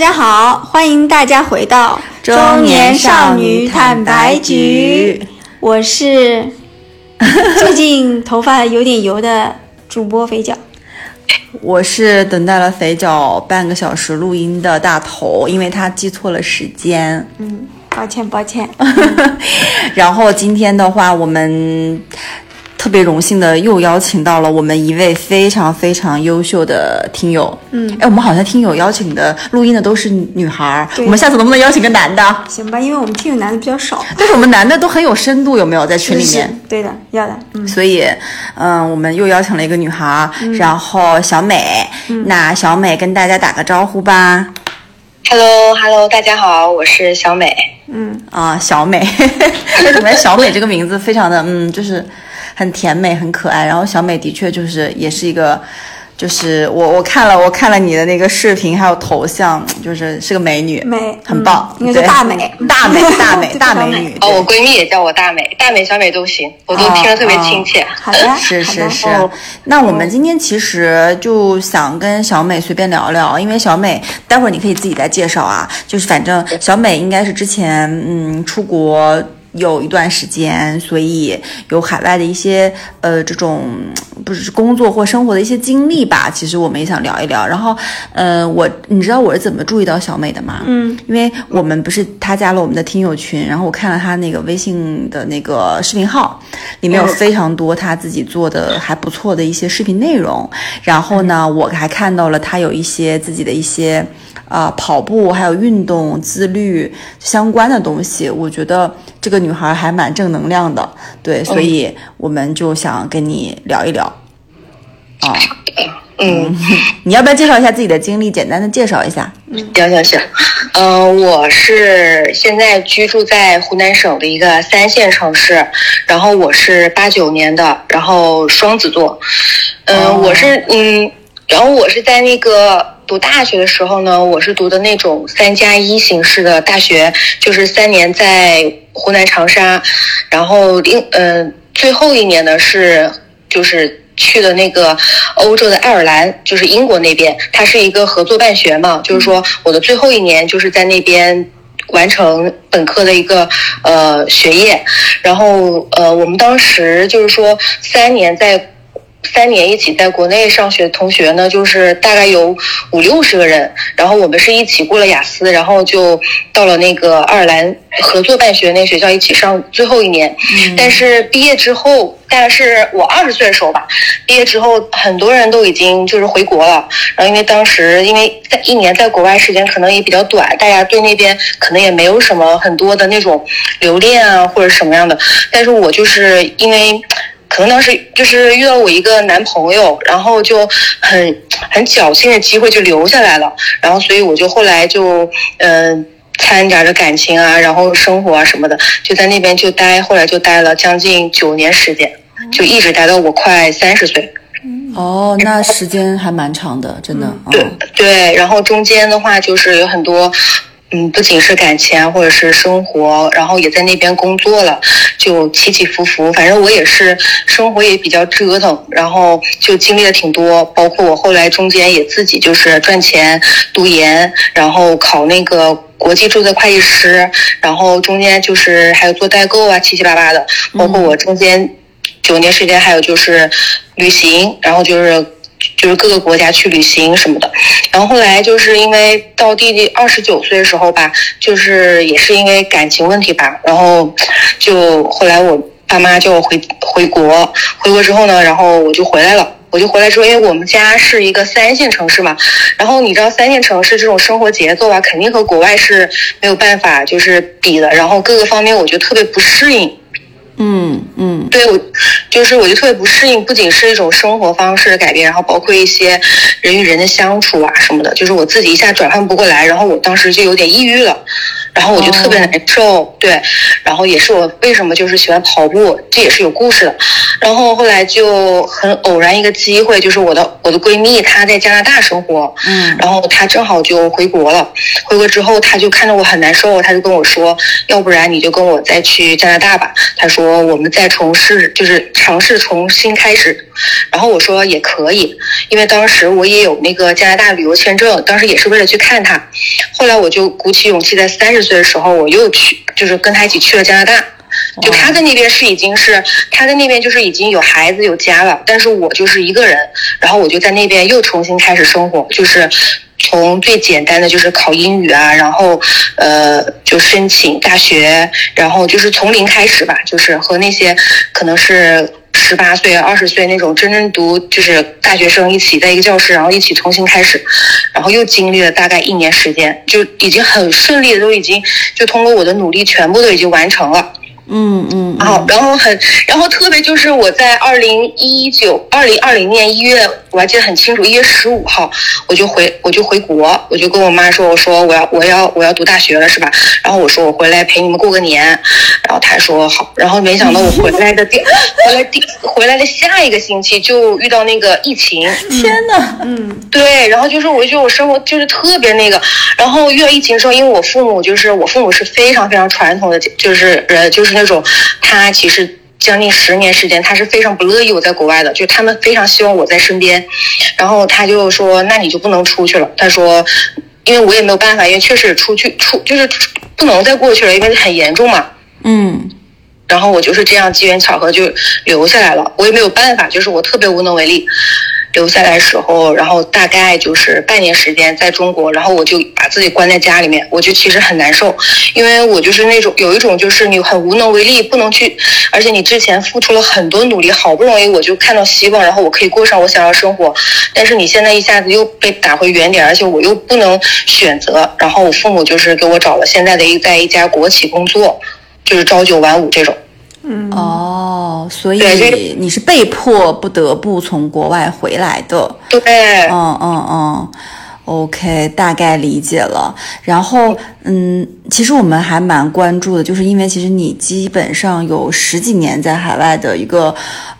大家好，欢迎大家回到中年少女坦白局。我是 最近头发有点油的主播肥脚。我是等待了肥脚半个小时录音的大头，因为他记错了时间。嗯，抱歉抱歉。然后今天的话，我们。特别荣幸的又邀请到了我们一位非常非常优秀的听友。嗯，哎，我们好像听友邀请的录音的都是女孩儿，我们下次能不能邀请个男的？行吧，因为我们听友男的比较少。但是我们男的都很有深度，有没有在群里面？对的，要的。嗯，所以，嗯，我们又邀请了一个女孩儿，然后小美。那小美跟大家打个招呼吧。Hello，Hello，大家好，我是小美。嗯啊，小美，为什么小美这个名字非常的嗯，就是。很甜美，很可爱。然后小美的确就是也是一个，就是我我看了我看了你的那个视频，还有头像，就是是个美女，美，很棒，应该叫大美，大美，大美，大美女。哦，我闺蜜也叫我大美，大美、小美都行，我都听着特别亲切。好的，是是是。那我们今天其实就想跟小美随便聊聊，因为小美待会儿你可以自己再介绍啊。就是反正小美应该是之前嗯出国。有一段时间，所以有海外的一些呃这种不是工作或生活的一些经历吧。其实我们也想聊一聊。然后，呃，我你知道我是怎么注意到小美的吗？嗯，因为我们不是她加了我们的听友群，然后我看了她那个微信的那个视频号，里面有非常多她自己做的还不错的一些视频内容。然后呢，我还看到了她有一些自己的一些。啊，跑步还有运动自律相关的东西，我觉得这个女孩还蛮正能量的，对，所以我们就想跟你聊一聊。啊，嗯，你要不要介绍一下自己的经历？简单的介绍一下。行行行，嗯，我是现在居住在湖南省的一个三线城市，然后我是八九年的，然后双子座，嗯，我是嗯，然后我是在那个。读大学的时候呢，我是读的那种三加一形式的大学，就是三年在湖南长沙，然后另嗯最后一年呢是就是去的那个欧洲的爱尔兰，就是英国那边，它是一个合作办学嘛，就是说我的最后一年就是在那边完成本科的一个呃学业，然后呃我们当时就是说三年在。三年一起在国内上学的同学呢，就是大概有五六十个人，然后我们是一起过了雅思，然后就到了那个爱尔兰合作办学那学校一起上最后一年。但是毕业之后，大概是我二十岁的时候吧，毕业之后很多人都已经就是回国了。然后因为当时因为在一年在国外时间可能也比较短，大家对那边可能也没有什么很多的那种留恋啊或者什么样的。但是我就是因为。可能当时就是遇到我一个男朋友，然后就很很侥幸的机会就留下来了，然后所以我就后来就嗯掺杂着感情啊，然后生活啊什么的，就在那边就待，后来就待了将近九年时间，就一直待到我快三十岁。哦，那时间还蛮长的，真的。对对，然后中间的话就是有很多。嗯，不仅是感情或者是生活，然后也在那边工作了，就起起伏伏。反正我也是生活也比较折腾，然后就经历了挺多。包括我后来中间也自己就是赚钱读研，然后考那个国际注册会计师，然后中间就是还有做代购啊，七七八八的。包括我中间九年时间还有就是旅行，然后就是。就是各个国家去旅行什么的，然后后来就是因为到弟弟二十九岁的时候吧，就是也是因为感情问题吧，然后就后来我爸妈就回回国，回国之后呢，然后我就回来了，我就回来之后，因为我们家是一个三线城市嘛，然后你知道三线城市这种生活节奏啊，肯定和国外是没有办法就是比的，然后各个方面我觉得特别不适应。嗯嗯，对我就是我就特别不适应，不仅是一种生活方式的改变，然后包括一些人与人的相处啊什么的，就是我自己一下转换不过来，然后我当时就有点抑郁了，然后我就特别难受，对，然后也是我为什么就是喜欢跑步，这也是有故事的。然后后来就很偶然一个机会，就是我的我的闺蜜她在加拿大生活，嗯然后她正好就回国了。回国之后，她就看着我很难受，她就跟我说，要不然你就跟我再去加拿大吧。她说我们再从事，就是尝试重新开始。然后我说也可以，因为当时我也有那个加拿大旅游签证，当时也是为了去看她。后来我就鼓起勇气，在三十岁的时候，我又去，就是跟她一起去了加拿大。就他在那边是已经是他在那边就是已经有孩子有家了，但是我就是一个人，然后我就在那边又重新开始生活，就是从最简单的就是考英语啊，然后呃就申请大学，然后就是从零开始吧，就是和那些可能是。十八岁、二十岁那种真正读就是大学生一起在一个教室，然后一起重新开始，然后又经历了大概一年时间，就已经很顺利的，都已经就通过我的努力全部都已经完成了。嗯嗯，然后，然后很，然后特别就是我在二零一九、二零二零年一月，我还记得很清楚，一月十五号我就回，我就回国，我就跟我妈说，我说我要我要我要读大学了，是吧？然后我说我回来陪你们过个年，然后她说好，然后没想到我回来的第回来第回来的下一个星期就遇到那个疫情，天呐，嗯对，然后就是我觉得我生活就是特别那个，然后遇到疫情时候，因为我父母就是我父母是非常非常传统的，就是呃就是那种他其实将近十年时间，他是非常不乐意我在国外的，就他们非常希望我在身边，然后他就说那你就不能出去了，他说因为我也没有办法，因为确实出去出就是不能再过去了，因为很严重嘛。嗯。然后我就是这样机缘巧合就留下来了，我也没有办法，就是我特别无能为力。留下来时候，然后大概就是半年时间在中国，然后我就把自己关在家里面，我就其实很难受，因为我就是那种有一种就是你很无能为力，不能去，而且你之前付出了很多努力，好不容易我就看到希望，然后我可以过上我想要生活，但是你现在一下子又被打回原点，而且我又不能选择，然后我父母就是给我找了现在的一在一家国企工作，就是朝九晚五这种。嗯哦，所以你是被迫不得不从国外回来的。对，嗯嗯嗯，OK，大概理解了。然后，嗯，其实我们还蛮关注的，就是因为其实你基本上有十几年在海外的一个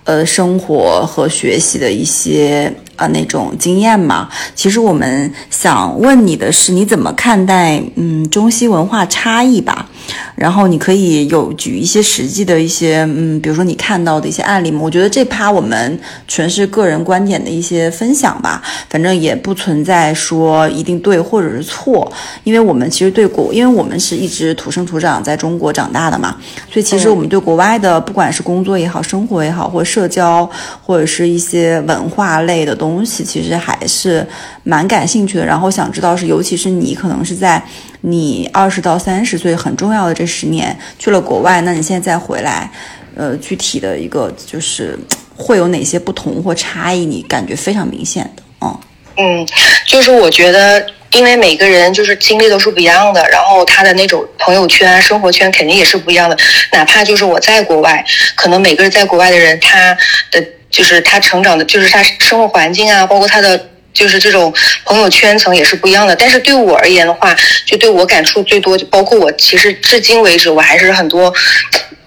呃生活和学习的一些啊、那种经验嘛。其实我们想问你的是，你怎么看待嗯中西文化差异吧？然后你可以有举一些实际的一些，嗯，比如说你看到的一些案例嘛。我觉得这趴我们纯是个人观点的一些分享吧，反正也不存在说一定对或者是错，因为我们其实对国，因为我们是一直土生土长在中国长大的嘛，所以其实我们对国外的不管是工作也好、生活也好，或者社交，或者是一些文化类的东西，其实还是蛮感兴趣的。然后想知道是，尤其是你可能是在你二十到三十岁很重要的这十年去了国外，那你现在再回来，呃，具体的一个就是会有哪些不同或差异，你感觉非常明显的，嗯嗯，就是我觉得，因为每个人就是经历都是不一样的，然后他的那种朋友圈、生活圈肯定也是不一样的。哪怕就是我在国外，可能每个人在国外的人，他的就是他成长的，就是他生活环境啊，包括他的。就是这种朋友圈层也是不一样的，但是对我而言的话，就对我感触最多，就包括我其实至今为止，我还是很多，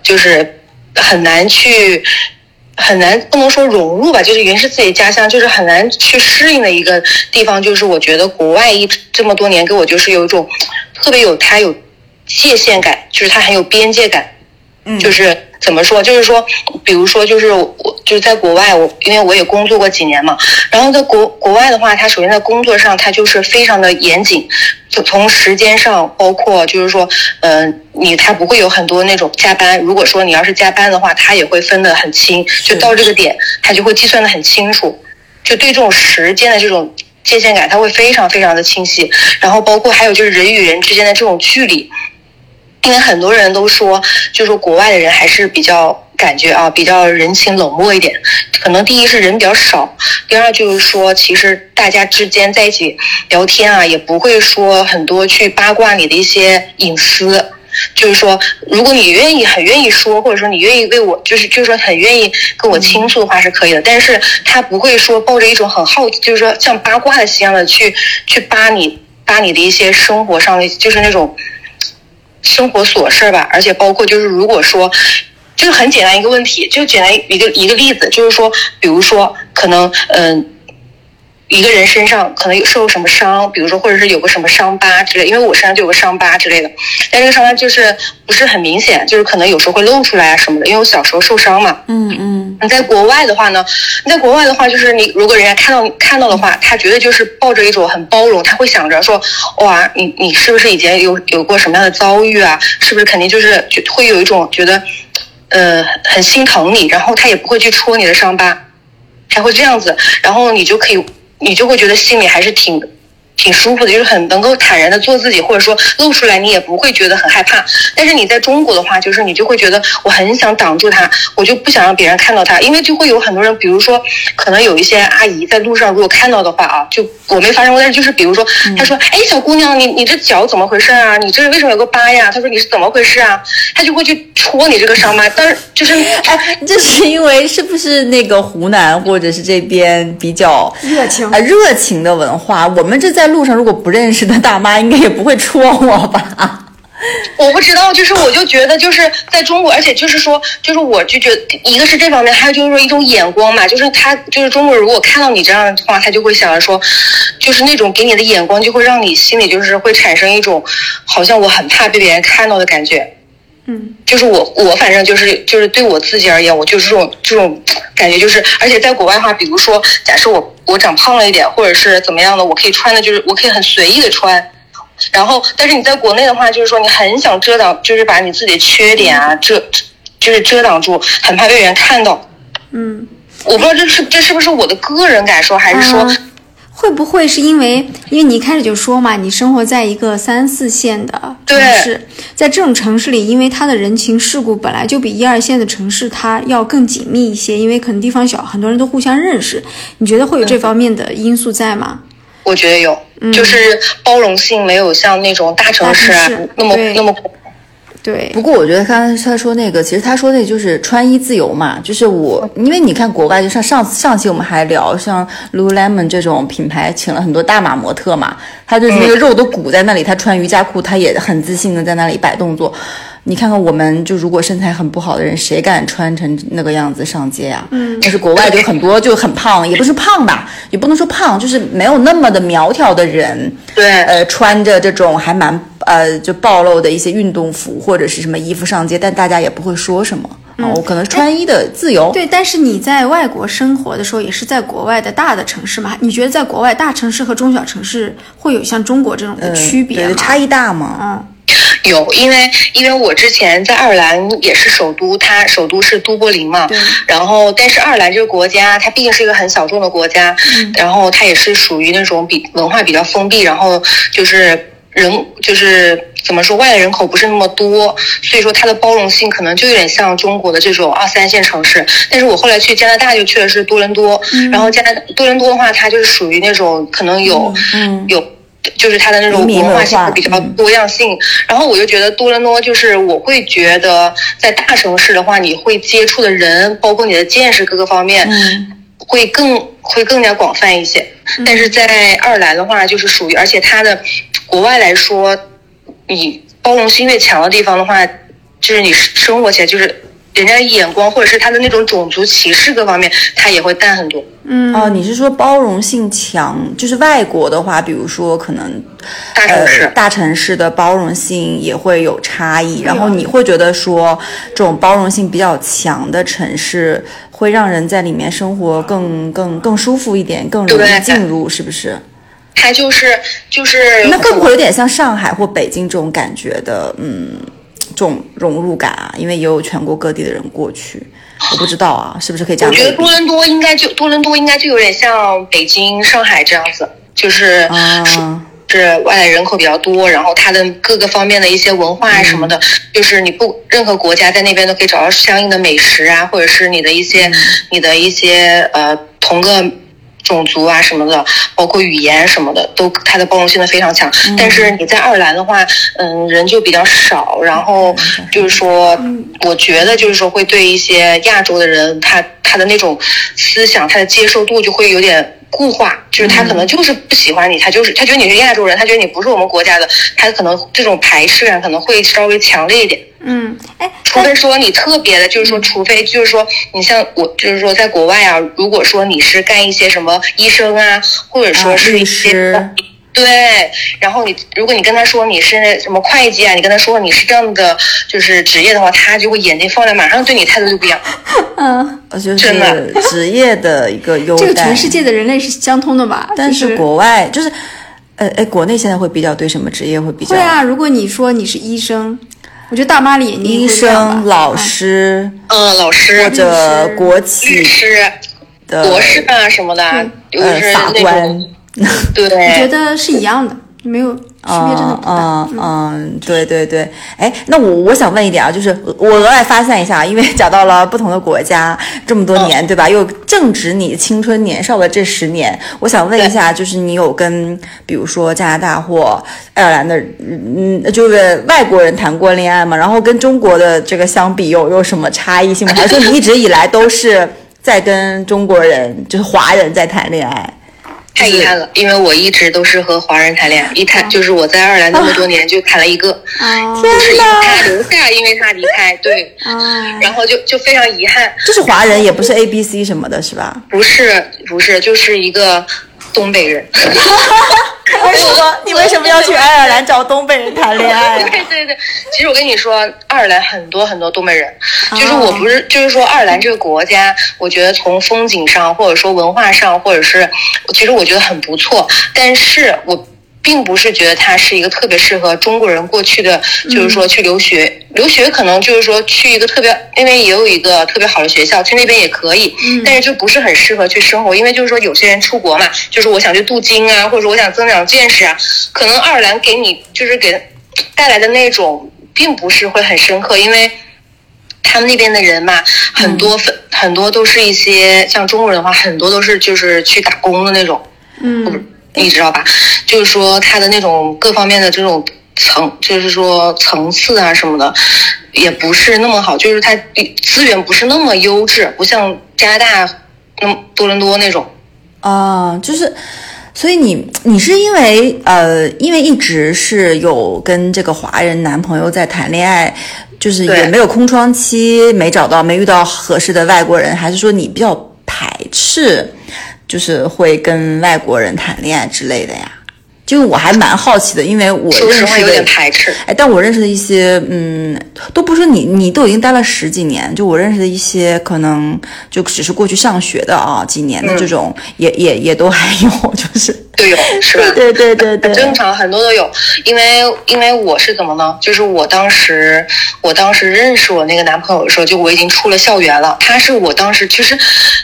就是很难去很难不能说融入吧，就是原是自己家乡，就是很难去适应的一个地方。就是我觉得国外一这么多年给我就是有一种特别有它有界限感，就是它很有边界感。就是怎么说？就是说，比如说，就是我就是在国外，我因为我也工作过几年嘛，然后在国国外的话，它首先在工作上，它就是非常的严谨，就从时间上，包括就是说，嗯、你它不会有很多那种加班。如果说你要是加班的话，它也会分得很清，就到这个点，它就会计算得很清楚，就对这种时间的这种界限感，它会非常非常的清晰。然后包括还有就是人与人之间的这种距离，因为很多人都说，就是国外的人还是比较感觉啊，比较人情冷漠一点。可能第一是人比较少，第二就是说，其实大家之间在一起聊天啊，也不会说很多去八卦你的一些隐私。就是说，如果你愿意很愿意说，或者说你愿意为我，就是就是说很愿意跟我倾诉的话是可以的，但是他不会说抱着一种很好，就是说像八卦的一样的去去扒你扒你的一些生活上的，就是那种生活琐事吧，而且包括就是如果说。就是很简单一个问题，就简单一个一个例子，就是说，比如说，可能嗯，一个人身上可能有受什么伤，比如说或者是有个什么伤疤之类，因为我身上就有个伤疤之类的，但这个伤疤就是不是很明显，就是可能有时候会露出来啊什么的，因为我小时候受伤嘛。嗯嗯。你在国外的话呢，你在国外的话，就是你如果人家看到看到的话，他绝对就是抱着一种很包容，他会想着说，哇，你你是不是以前有有过什么样的遭遇啊？是不是肯定就是就会有一种觉得。呃，很心疼你，然后他也不会去戳你的伤疤，他会这样子，然后你就可以，你就会觉得心里还是挺。挺舒服的，就是很能够坦然的做自己，或者说露出来，你也不会觉得很害怕。但是你在中国的话，就是你就会觉得我很想挡住他，我就不想让别人看到他，因为就会有很多人，比如说可能有一些阿姨在路上如果看到的话啊，就我没发生过，但是就是比如说，他说，哎，小姑娘，你你这脚怎么回事啊？你这为什么有个疤呀？他说你是怎么回事啊？他就会去戳你这个伤疤，但是就是哎，这是因为是不是那个湖南或者是这边比较热情啊热情的文化？我们这在。在路上，如果不认识的大妈，应该也不会戳我吧？我不知道，就是我就觉得，就是在中国，而且就是说，就是我就觉得，一个是这方面，还有就是说一种眼光嘛，就是他，就是中国人，如果看到你这样的话，他就会想着说，就是那种给你的眼光，就会让你心里就是会产生一种，好像我很怕被别人看到的感觉。嗯，就是我，我反正就是就是对我自己而言，我就是这种这种感觉，就是而且在国外的话，比如说，假设我我长胖了一点，或者是怎么样的，我可以穿的就是我可以很随意的穿，然后但是你在国内的话，就是说你很想遮挡，就是把你自己的缺点啊遮，就是遮挡住，很怕被人看到。嗯，我不知道这是这是不是我的个人感受，还是说。会不会是因为，因为你一开始就说嘛，你生活在一个三四线的城市，在这种城市里，因为它的人情世故本来就比一二线的城市它要更紧密一些，因为可能地方小，很多人都互相认识。你觉得会有这方面的因素在吗？我觉得有，就是包容性没有像那种大城市那么那么。对，不过我觉得刚才他说那个，其实他说那就是穿衣自由嘛，就是我，因为你看国外，就像上上期我们还聊，像 Lululemon 这种品牌，请了很多大码模特嘛，他就是那个肉都鼓在那里，他穿瑜伽裤，他也很自信的在那里摆动作。你看看，我们就如果身材很不好的人，谁敢穿成那个样子上街啊？嗯，但是国外就很多就很胖，也不是胖吧，也不能说胖，就是没有那么的苗条的人。对，呃，穿着这种还蛮呃就暴露的一些运动服或者是什么衣服上街，但大家也不会说什么。嗯，我可能穿衣的自由。对，但是你在外国生活的时候，也是在国外的大的城市嘛？你觉得在国外大城市和中小城市会有像中国这种的区别吗？差异大吗？嗯。有，因为因为我之前在爱尔兰也是首都，它首都是都柏林嘛。然后，但是爱尔兰这个国家，它毕竟是一个很小众的国家，然后它也是属于那种比文化比较封闭，然后就是人就是怎么说，外来人口不是那么多，所以说它的包容性可能就有点像中国的这种二三线城市。但是我后来去加拿大就去的是多伦多，然后加拿多伦多的话，它就是属于那种可能有有。就是它的那种文化性比较多样性，然后我就觉得多伦多就是我会觉得在大城市的话，你会接触的人，包括你的见识各个方面，会更会更加广泛一些。但是在爱尔兰的话，就是属于，而且它的国外来说，你包容性越强的地方的话，就是你生活起来就是。人家眼光或者是他的那种种族歧视各方面，他也会淡很多。嗯哦，你是说包容性强，就是外国的话，比如说可能大城市大城市的包容性也会有差异。然后你会觉得说，这种包容性比较强的城市会让人在里面生活更更更舒服一点，更容易进入，是不是？它就是就是那会不会有点像上海或北京这种感觉的？嗯。这种融入感啊，因为也有全国各地的人过去，我不知道啊，是不是可以这样？我觉得多伦多应该就多伦多应该就有点像北京、上海这样子，就是是外来人口比较多，然后它的各个方面的一些文化啊什么的，就是你不任何国家在那边都可以找到相应的美食啊，或者是你的一些你的一些呃同个种族啊什么的，包括语言什么的，都它的包容性的非常强。但是你在爱尔兰的话，嗯，人就比较少，然后就是说，我觉得就是说会对一些亚洲的人，他他的那种思想，他的接受度就会有点。固化就是他可能就是不喜欢你，他就是他觉得你是亚洲人，他觉得你不是我们国家的，他可能这种排斥感可能会稍微强烈一点。嗯，哎，除非说你特别的，就是说，除非就是说你像我，就是说在国外啊，如果说你是干一些什么医生啊，或者说是一些。对，然后你如果你跟他说你是什么会计啊，你跟他说你是这样的就是职业的话，他就会眼睛放亮，马上对你态度就不一样。嗯，就是职业的一个优待。这个全世界的人类是相通的吧？但是国外就是，呃，哎，国内现在会比较对什么职业会比较？会啊，如果你说你是医生，我觉得大妈的眼睛医生、老师，嗯，老师或者国企律师、博士啊什么的，呃，法官。对，我觉得是一样的，没有区别，真的不大。嗯，对对对。哎，那我我想问一点啊，就是我额外发散一下，因为讲到了不同的国家这么多年，对吧？又正值你青春年少的这十年，我想问一下，就是你有跟比如说加拿大或爱尔兰的，嗯，就是外国人谈过恋爱吗？然后跟中国的这个相比，有有什么差异性吗？还是说你一直以来都是在跟中国人，就是华人在谈恋爱？太遗憾了，因为我一直都是和华人谈恋爱，一谈就是我在爱尔兰那么多年就谈了一个，就是因为他留下，因为他离开，对，然后就就非常遗憾。就是华人，也不是 A B C 什么的，是吧？不是，不是，就是一个。东北人，为什么你为什么要去爱尔兰找东北人谈恋爱？对对对，其实我跟你说，爱尔兰很多很多东北人，就是我不是，就是说爱尔兰这个国家，我觉得从风景上，或者说文化上，或者是，其实我觉得很不错，但是我。并不是觉得它是一个特别适合中国人过去的，就是说去留学，留学可能就是说去一个特别，那边也有一个特别好的学校，去那边也可以，但是就不是很适合去生活，因为就是说有些人出国嘛，就是我想去镀金啊，或者说我想增长见识啊，可能爱尔兰给你就是给带来的那种，并不是会很深刻，因为他们那边的人嘛，很多分很多都是一些像中国人的话，很多都是就是去打工的那种，嗯。你知道吧？就是说他的那种各方面的这种层，就是说层次啊什么的，也不是那么好。就是他资源不是那么优质，不像加拿大那么多伦多那种。啊，就是，所以你你是因为呃，因为一直是有跟这个华人男朋友在谈恋爱，就是也没有空窗期，没找到没遇到合适的外国人，还是说你比较排斥？就是会跟外国人谈恋爱之类的呀，就我还蛮好奇的，因为我认识有点排斥哎，但我认识的一些，嗯，都不是你，你都已经待了十几年，就我认识的一些，可能就只是过去上学的啊，几年的这种，也也也都还有，就是。都有是吧？对对对对，很正常，很多都有。因为因为我是怎么呢？就是我当时我当时认识我那个男朋友的时候，就我已经出了校园了。他是我当时其实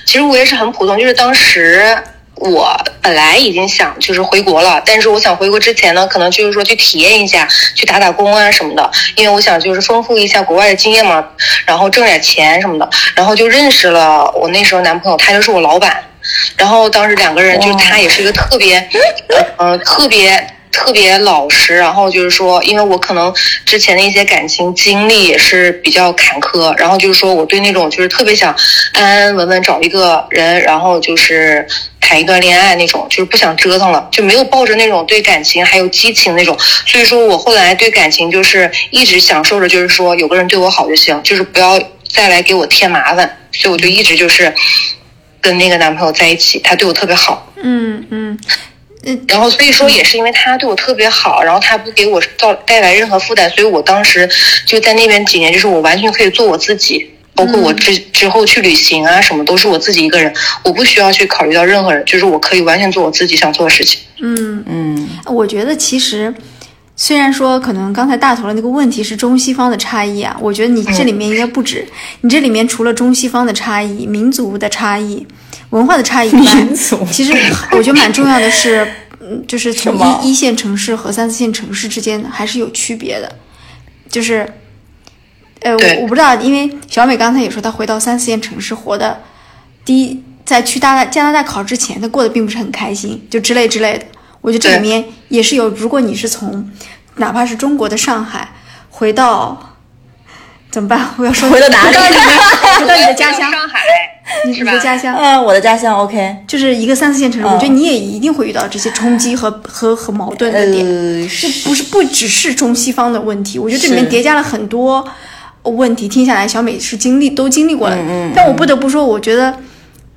其实我也是很普通，就是当时我本来已经想就是回国了，但是我想回国之前呢，可能就是说去体验一下，去打打工啊什么的，因为我想就是丰富一下国外的经验嘛，然后挣点钱什么的，然后就认识了我那时候男朋友，他就是我老板。然后当时两个人，就是他也是一个特别，呃，特别特别老实。然后就是说，因为我可能之前的一些感情经历也是比较坎坷，然后就是说我对那种就是特别想安安稳稳找一个人，然后就是谈一段恋爱那种，就是不想折腾了，就没有抱着那种对感情还有激情那种。所以说我后来对感情就是一直享受着，就是说有个人对我好就行，就是不要再来给我添麻烦。所以我就一直就是。跟那个男朋友在一起，他对我特别好。嗯嗯嗯，然后所以说也是因为他对我特别好，然后他不给我造带来任何负担，所以我当时就在那边几年，就是我完全可以做我自己，包括我之之后去旅行啊什么，都是我自己一个人，我不需要去考虑到任何人，就是我可以完全做我自己想做的事情。嗯嗯，我觉得其实。虽然说可能刚才大头的那个问题是中西方的差异啊，我觉得你这里面应该不止，你这里面除了中西方的差异、民族的差异、文化的差异以外，其实 我觉得蛮重要的是，嗯，就是从一一线城市和三四线城市之间还是有区别的，就是，呃，我我不知道，因为小美刚才也说她回到三四线城市活的，第一。在去大加拿大考之前，他过得并不是很开心，就之类之类的。我觉得这里面也是有，如果你是从哪怕是中国的上海回到，怎么办？我要说回到哪里？回到你的 家乡上海，你的家乡？嗯，我的家乡 OK，就是一个三四线城市，我觉得你也一定会遇到这些冲击和和和矛盾的点，这不是不只是中西方的问题，我觉得这里面叠加了很多问题。听下来，小美是经历都经历过了，但我不得不说，我觉得。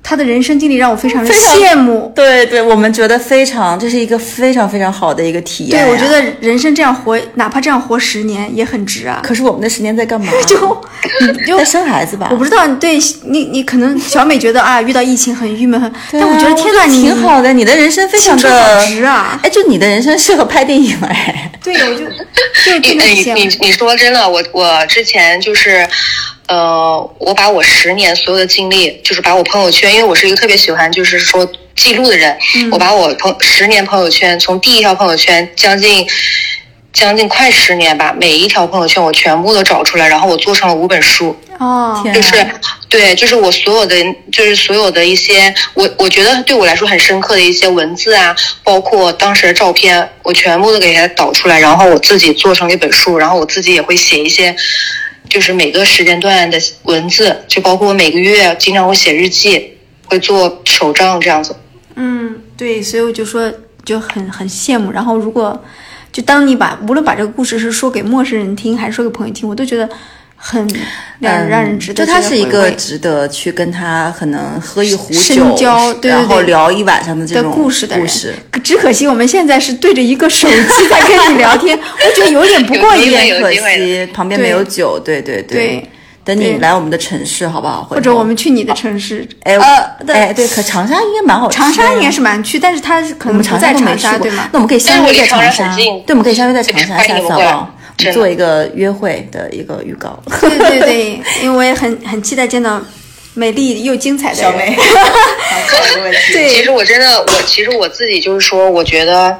他的人生经历让我非常的羡慕，对对，我们觉得非常，这是一个非常非常好的一个体验。对，我觉得人生这样活，哪怕这样活十年也很值啊。可是我们的十年在干嘛？就 就在生孩子吧。我不知道，对你，你可能小美觉得啊，遇到疫情很郁闷，但我觉得天呐，你挺好的，你的人生非常的值啊！哎，就你的人生适合拍电影哎。对，我就就真的你你你说真的，我我之前就是。呃，我把我十年所有的经历，就是把我朋友圈，因为我是一个特别喜欢就是说记录的人，我把我朋十年朋友圈，从第一条朋友圈将近将近快十年吧，每一条朋友圈我全部都找出来，然后我做成了五本书。哦，就是对，就是我所有的，就是所有的一些，我我觉得对我来说很深刻的一些文字啊，包括当时的照片，我全部都给它导出来，然后我自己做成一本书，然后我自己也会写一些。就是每个时间段的文字，就包括我每个月经常会写日记，会做手账这样子。嗯，对，所以我就说就很很羡慕。然后如果就当你把无论把这个故事是说给陌生人听，还是说给朋友听，我都觉得。很让让人值得，就他是一个值得去跟他可能喝一壶酒，然后聊一晚上的这种故事的故事。只可惜我们现在是对着一个手机在跟你聊天，我觉得有点不过瘾，可惜旁边没有酒。对对对，等你来我们的城市好不好？或者我们去你的城市？哎哎，对，可长沙应该蛮好。长沙应该是蛮去，但是他可能不在长沙，对吗？那我们可以相约在长沙。对，我们可以相约在长沙，下次好不好？做一个约会的一个预告。对对对，因为我也很很期待见到美丽又精彩的小美。对，其实我真的，我其实我自己就是说，我觉得。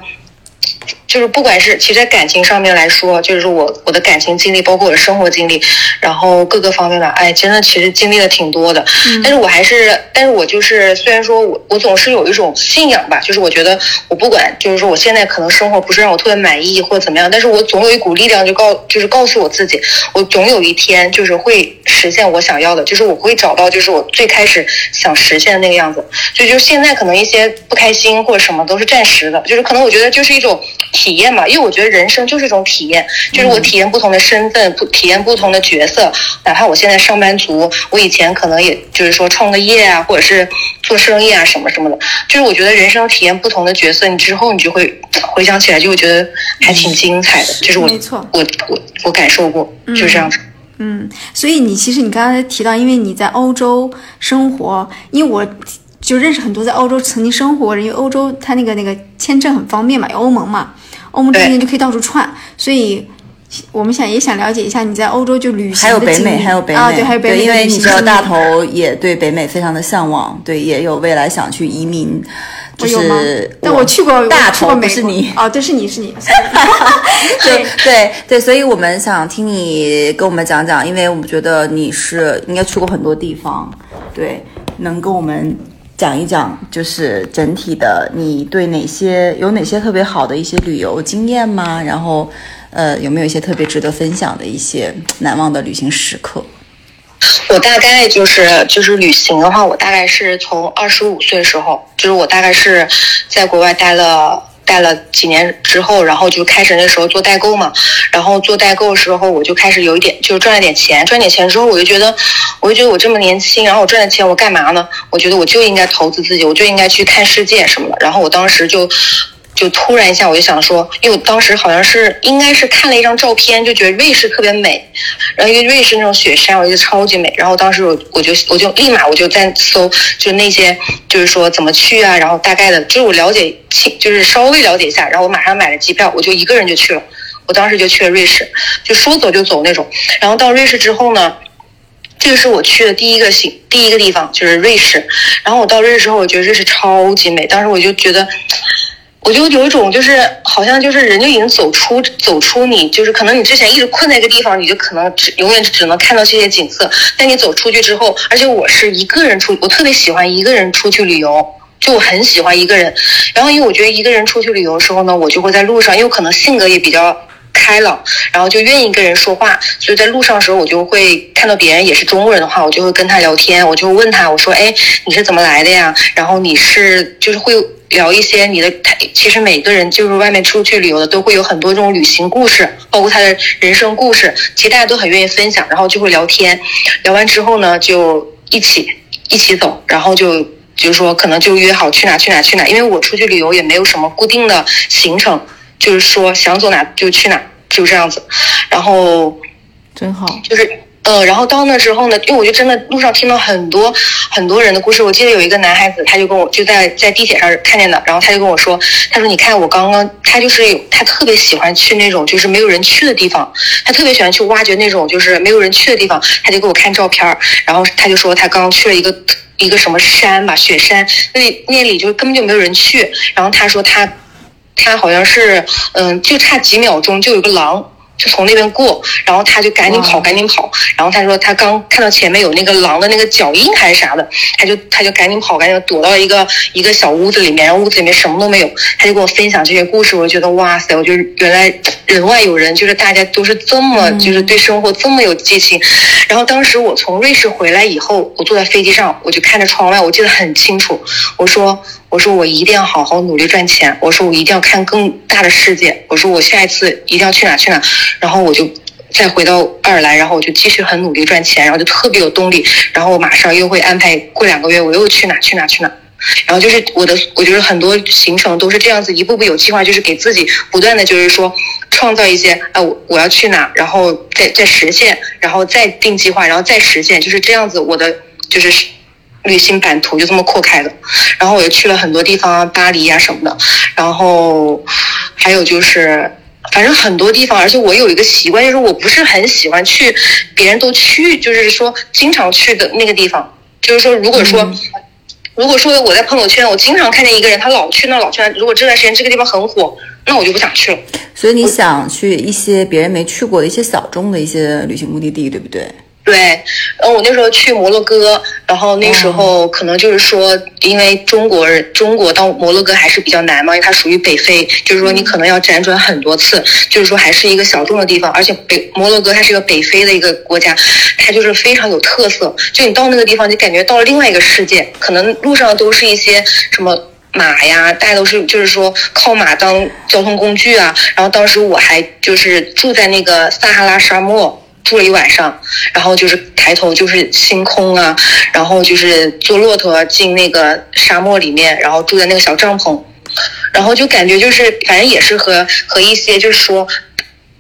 就是不管是其实，在感情上面来说，就是我我的感情经历，包括我的生活经历，然后各个方面吧，哎，真的其实经历了挺多的。但是我还是，但是我就是，虽然说我我总是有一种信仰吧，就是我觉得我不管，就是说我现在可能生活不是让我特别满意或者怎么样，但是我总有一股力量就告，就是告诉我自己，我总有一天就是会实现我想要的，就是我会找到就是我最开始想实现的那个样子。就就现在可能一些不开心或者什么都是暂时的，就是可能我觉得就是一种。体验嘛，因为我觉得人生就是一种体验，就是我体验不同的身份，不体验不同的角色。哪怕我现在上班族，我以前可能也就是说创个业啊，或者是做生意啊什么什么的。就是我觉得人生体验不同的角色，你之后你就会回想起来，就会觉得还挺精彩的。就是我，我我我感受过，就是这样子。嗯，所以你其实你刚才提到，因为你在欧洲生活，因为我。就认识很多在欧洲曾经生活人，因为欧洲它那个那个签证很方便嘛，有欧盟嘛，欧盟之间就可以到处串，所以我们想也想了解一下你在欧洲就旅行还有北美，还有北美。啊，对，还有北美，因为你知道大头也对北美非常的向往，对，也有未来想去移民，就是但我去过大头不是你。哦，对，是你是你，对。对对，所以我们想听你跟我们讲讲，因为我们觉得你是应该去过很多地方，对，能跟我们。讲一讲，就是整体的，你对哪些有哪些特别好的一些旅游经验吗？然后，呃，有没有一些特别值得分享的一些难忘的旅行时刻？我大概就是就是旅行的话，我大概是从二十五岁时候，就是我大概是在国外待了。待了几年之后，然后就开始那时候做代购嘛。然后做代购的时候，我就开始有一点，就赚了点钱。赚点钱之后，我就觉得，我就觉得我这么年轻，然后我赚的钱我干嘛呢？我觉得我就应该投资自己，我就应该去看世界什么的。然后我当时就。就突然一下，我就想说，因为我当时好像是应该是看了一张照片，就觉得瑞士特别美，然后因为瑞士那种雪山，我觉得超级美。然后当时我我就我就立马我就在搜，就那些就是说怎么去啊，然后大概的，就是我了解清，就是稍微了解一下，然后我马上买了机票，我就一个人就去了。我当时就去了瑞士，就说走就走那种。然后到瑞士之后呢，这个是我去的第一个行第一个地方，就是瑞士。然后我到瑞士之后，我觉得瑞士超级美，当时我就觉得。我就有一种就是好像就是人就已经走出走出你，就是可能你之前一直困在一个地方，你就可能只永远只能看到这些景色。但你走出去之后，而且我是一个人出，我特别喜欢一个人出去旅游，就我很喜欢一个人。然后因为我觉得一个人出去旅游的时候呢，我就会在路上，因为可能性格也比较开朗，然后就愿意跟人说话，所以在路上的时候，我就会看到别人也是中国人的话，我就会跟他聊天，我就问他，我说，哎，你是怎么来的呀？然后你是就是会。聊一些你的，他其实每个人就是外面出去旅游的，都会有很多这种旅行故事，包括他的人生故事，其实大家都很愿意分享，然后就会聊天，聊完之后呢，就一起一起走，然后就就是说可能就约好去哪去哪去哪，因为我出去旅游也没有什么固定的行程，就是说想走哪就去哪，就这样子，然后真好，就是。呃，然后到那之后呢，因为我就真的路上听到很多很多人的故事。我记得有一个男孩子，他就跟我就在在地铁上看见的，然后他就跟我说，他说你看我刚刚，他就是有他特别喜欢去那种就是没有人去的地方，他特别喜欢去挖掘那种就是没有人去的地方，他就给我看照片儿，然后他就说他刚刚去了一个一个什么山吧，雪山，那那里就根本就没有人去，然后他说他他好像是嗯，就差几秒钟就有个狼。就从那边过，然后他就赶紧跑，赶紧跑。然后他说他刚看到前面有那个狼的那个脚印还是啥的，他就他就赶紧跑，赶紧躲到一个一个小屋子里面，然后屋子里面什么都没有。他就跟我分享这些故事，我就觉得哇塞，我觉得原来人外有人，就是大家都是这么就是对生活这么有激情。然后当时我从瑞士回来以后，我坐在飞机上，我就看着窗外，我记得很清楚。我说。我说我一定要好好努力赚钱。我说我一定要看更大的世界。我说我下一次一定要去哪去哪。然后我就再回到爱尔兰，然后我就继续很努力赚钱，然后就特别有动力。然后我马上又会安排过两个月我又去哪去哪去哪。然后就是我的，我觉得很多行程都是这样子，一步步有计划，就是给自己不断的就是说创造一些啊，我我要去哪，然后再再实现，然后再定计划，然后再实现，就是这样子。我的就是。旅行版图就这么扩开的，然后我又去了很多地方，巴黎呀什么的，然后还有就是，反正很多地方，而且我有一个习惯，就是我不是很喜欢去别人都去，就是说经常去的那个地方。就是说，如果说，如果说我在朋友圈，我经常看见一个人，他老去那老去那，如果这段时间这个地方很火，那我就不想去了。所以你想去一些别人没去过的一些小众的一些旅行目的地，对不对？对，然后我那时候去摩洛哥，然后那时候可能就是说，因为中国人中国到摩洛哥还是比较难嘛，因为它属于北非，就是说你可能要辗转很多次，就是说还是一个小众的地方，而且北摩洛哥它是个北非的一个国家，它就是非常有特色，就你到那个地方，你感觉到了另外一个世界，可能路上都是一些什么马呀，大家都是就是说靠马当交通工具啊，然后当时我还就是住在那个撒哈拉沙漠。住了一晚上，然后就是抬头就是星空啊，然后就是坐骆驼进那个沙漠里面，然后住在那个小帐篷，然后就感觉就是反正也是和和一些就是说，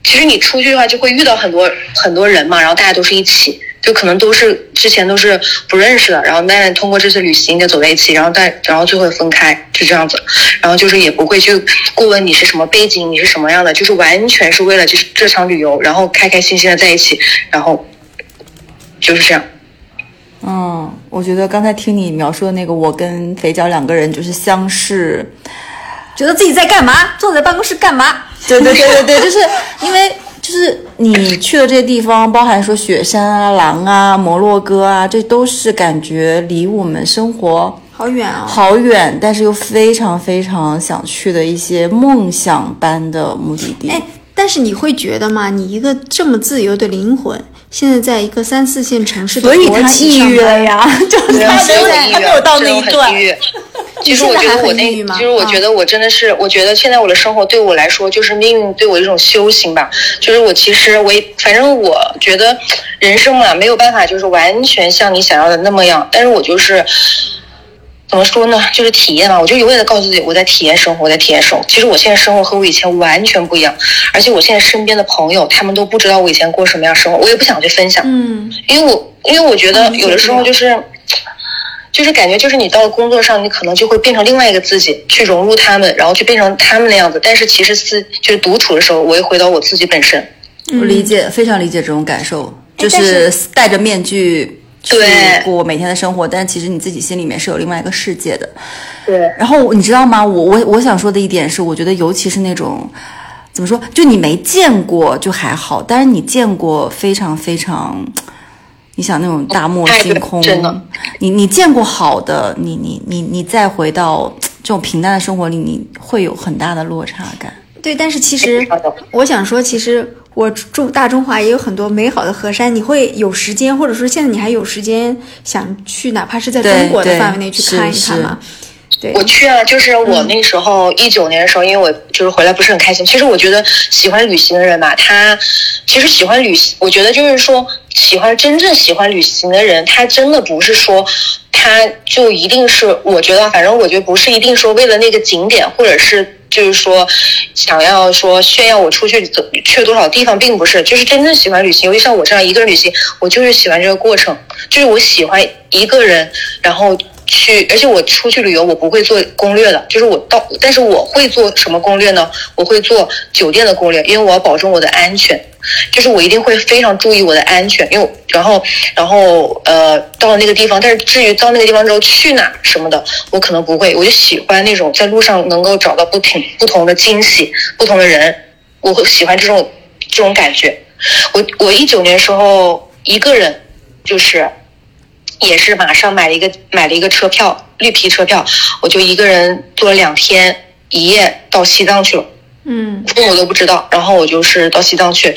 其实你出去的话就会遇到很多很多人嘛，然后大家都是一起。就可能都是之前都是不认识的，然后但是通过这次旅行就走在一起，然后但然后最后分开，就这样子，然后就是也不会去过问你是什么背景，你是什么样的，就是完全是为了就是这场旅游，然后开开心心的在一起，然后就是这样。嗯，我觉得刚才听你描述的那个，我跟肥脚两个人就是相视，觉得自己在干嘛，坐在办公室干嘛？对对对对对，就是因为。就是你去的这些地方，包含说雪山啊、狼啊、摩洛哥啊，这都是感觉离我们生活好远啊，好远，但是又非常非常想去的一些梦想般的目的地。哎，但是你会觉得吗？你一个这么自由的灵魂，现在在一个三四线城市的国企上班呀，就是他还没有到那一段。其实我觉得我那，其实我觉得我真的是，我觉得现在我的生活对我来说就是命运对我一种修行吧。就是我其实我反正我觉得人生嘛没有办法就是完全像你想要的那么样，但是我就是怎么说呢？就是体验嘛，我就永远的告诉自己我在体验生活，我在体验生活。其实我现在生活和我以前完全不一样，而且我现在身边的朋友他们都不知道我以前过什么样生活，我也不想去分享。嗯，因为我因为我觉得有的时候就是。就是感觉，就是你到了工作上，你可能就会变成另外一个自己，去融入他们，然后去变成他们的样子。但是其实是就是独处的时候，我又回到我自己本身。我理解，非常理解这种感受，就是戴着面具去过每天的生活，但其实你自己心里面是有另外一个世界的。对。然后你知道吗？我我我想说的一点是，我觉得尤其是那种怎么说，就你没见过就还好，但是你见过非常非常，你想那种大漠星空，真的你你见过好的，你你你你再回到这种平淡的生活里，你会有很大的落差感。对，但是其实我想说，其实。我中大中华也有很多美好的河山，你会有时间，或者说现在你还有时间想去，哪怕是在中国的范围内去看一看吗？对，我去啊，就是我那时候一九年的时候，因为我就是回来不是很开心。其实我觉得喜欢旅行的人吧，他其实喜欢旅行，我觉得就是说喜欢真正喜欢旅行的人，他真的不是说他就一定是，我觉得反正我觉得不是一定说为了那个景点，或者是。就是说，想要说炫耀我出去走去多少地方，并不是，就是真正喜欢旅行，尤其像我这样一个人旅行，我就是喜欢这个过程，就是我喜欢一个人，然后去，而且我出去旅游，我不会做攻略的，就是我到，但是我会做什么攻略呢？我会做酒店的攻略，因为我要保证我的安全。就是我一定会非常注意我的安全，因为然后然后呃到了那个地方，但是至于到那个地方之后去哪什么的，我可能不会。我就喜欢那种在路上能够找到不同不同的惊喜，不同的人，我会喜欢这种这种感觉。我我一九年时候一个人，就是也是马上买了一个买了一个车票，绿皮车票，我就一个人坐了两天一夜到西藏去了。嗯，父母都不知道，然后我就是到西藏去，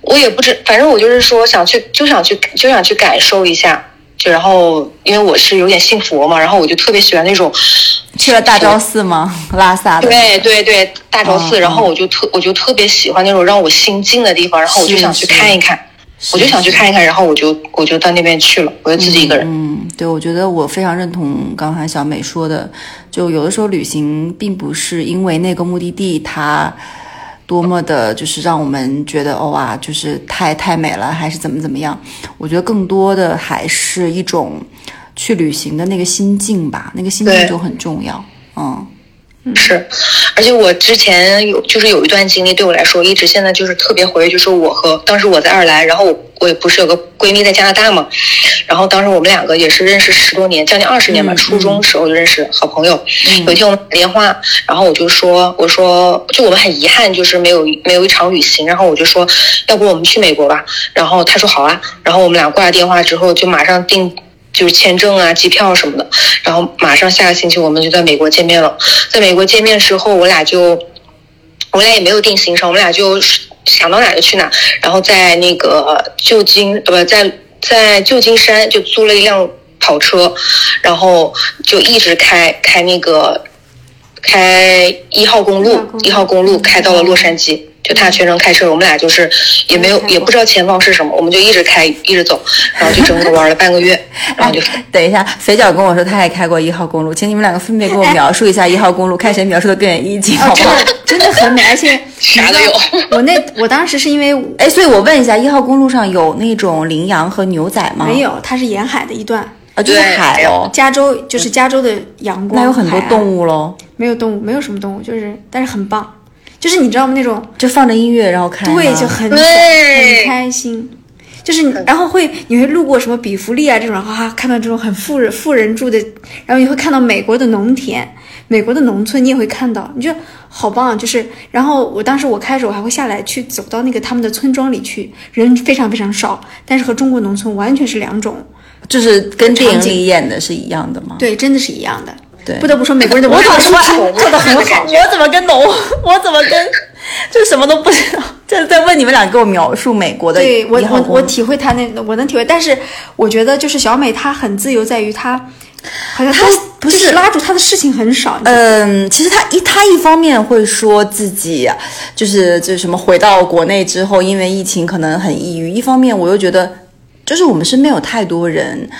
我也不知，反正我就是说想去，就想去，就想去感受一下，就然后因为我是有点信佛嘛，然后我就特别喜欢那种，去了大昭寺吗？拉萨的。对对对，大昭寺，然后我就特我就特别喜欢那种让我心静的地方，然后我就想去看一看。我就想去看一看，然后我就我就到那边去了，我就自己一个人。嗯，对，我觉得我非常认同刚才小美说的，就有的时候旅行并不是因为那个目的地它多么的，就是让我们觉得哦啊，就是太太美了，还是怎么怎么样。我觉得更多的还是一种去旅行的那个心境吧，那个心境就很重要。嗯。是，而且我之前有就是有一段经历，对我来说一直现在就是特别回忆，就是我和当时我在爱尔兰，然后我我也不是有个闺蜜在加拿大嘛，然后当时我们两个也是认识十多年，将近二十年吧，初中时候就认识好朋友。有一天我们打电话，然后我就说，我说就我们很遗憾，就是没有没有一场旅行，然后我就说，要不我们去美国吧，然后他说好啊，然后我们俩挂了电话之后就马上订。就是签证啊、机票什么的，然后马上下个星期我们就在美国见面了。在美国见面之后，我俩就，我俩也没有定行程，我们俩就想到哪就去哪。然后在那个旧金，呃，不在在旧金山就租了一辆跑车，然后就一直开开那个开一号公路，一号公路开到了洛杉矶。就他全程开车，我们俩就是也没有也不知道前方是什么，我们就一直开一直走，然后就整个玩了半个月，然后就等一下，肥脚跟我说他也开过一号公路，请你们两个分别给我描述一下 一号公路，看谁描述的更有意境，好不好？真的很美，而且啥都有。我那我当时是因为哎，所以我问一下，一号公路上有那种羚羊和牛仔吗？没有，它是沿海的一段啊，就是海哦。加州就是加州的阳光，那有很多动物喽？没有动物，没有什么动物，就是但是很棒。就是你知道吗？那种就放着音乐，然后看，对，就很很开心。就是，然后会你会路过什么比弗利啊这种，啊，看到这种很富人富人住的，然后你会看到美国的农田、美国的农村，你也会看到，你觉得好棒。就是，然后我当时我开始，我还会下来去走到那个他们的村庄里去，人非常非常少，但是和中国农村完全是两种，就是跟电影里演的是一样的吗？对，真的是一样的。对，不得不说美国人的文化做的很好。我怎么跟农，我怎么跟，就什么都不知道。就是在问你们俩给我描述美国的。对我我我体会他那，我能体会。但是我觉得就是小美她很自由，在于她好像她不是拉住她的事情很少。嗯，其实她一她一方面会说自己就是就是什么回到国内之后，因为疫情可能很抑郁。一方面我又觉得，就是我们身边有太多人，